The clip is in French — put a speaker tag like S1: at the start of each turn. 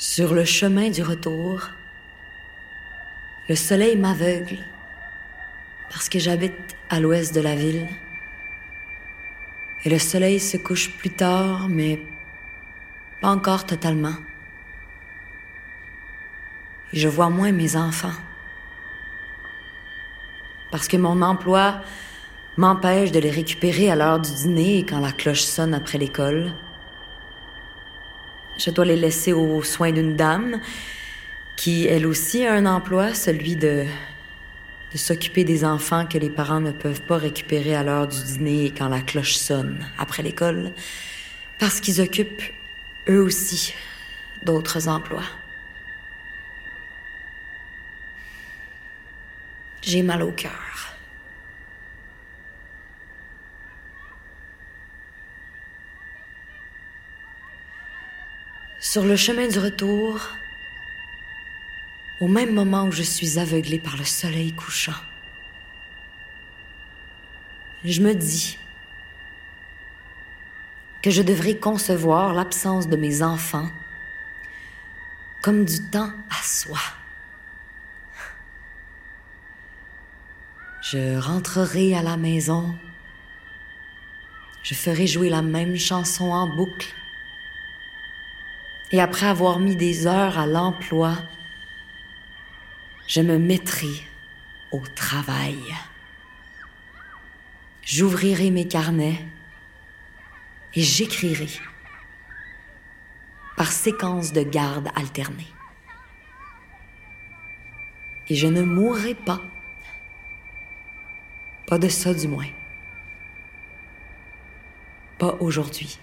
S1: Sur le chemin du retour, le soleil m'aveugle parce que j'habite à l'ouest de la ville. Et le soleil se couche plus tard, mais pas encore totalement. Et je vois moins mes enfants. Parce que mon emploi m'empêche de les récupérer à l'heure du dîner quand la cloche sonne après l'école. Je dois les laisser aux soins d'une dame qui, elle aussi, a un emploi, celui de, s'occuper des enfants que les parents ne peuvent pas récupérer à l'heure du dîner et quand la cloche sonne après l'école, parce qu'ils occupent, eux aussi, d'autres emplois. J'ai mal au cœur. Sur le chemin du retour, au même moment où je suis aveuglée par le soleil couchant, je me dis que je devrais concevoir l'absence de mes enfants comme du temps à soi. Je rentrerai à la maison, je ferai jouer la même chanson en boucle et après avoir mis des heures à l'emploi, je me mettrai au travail. J'ouvrirai mes carnets et j'écrirai par séquence de garde alternée. Et je ne mourrai pas. Pas de ça du moins. Pas aujourd'hui.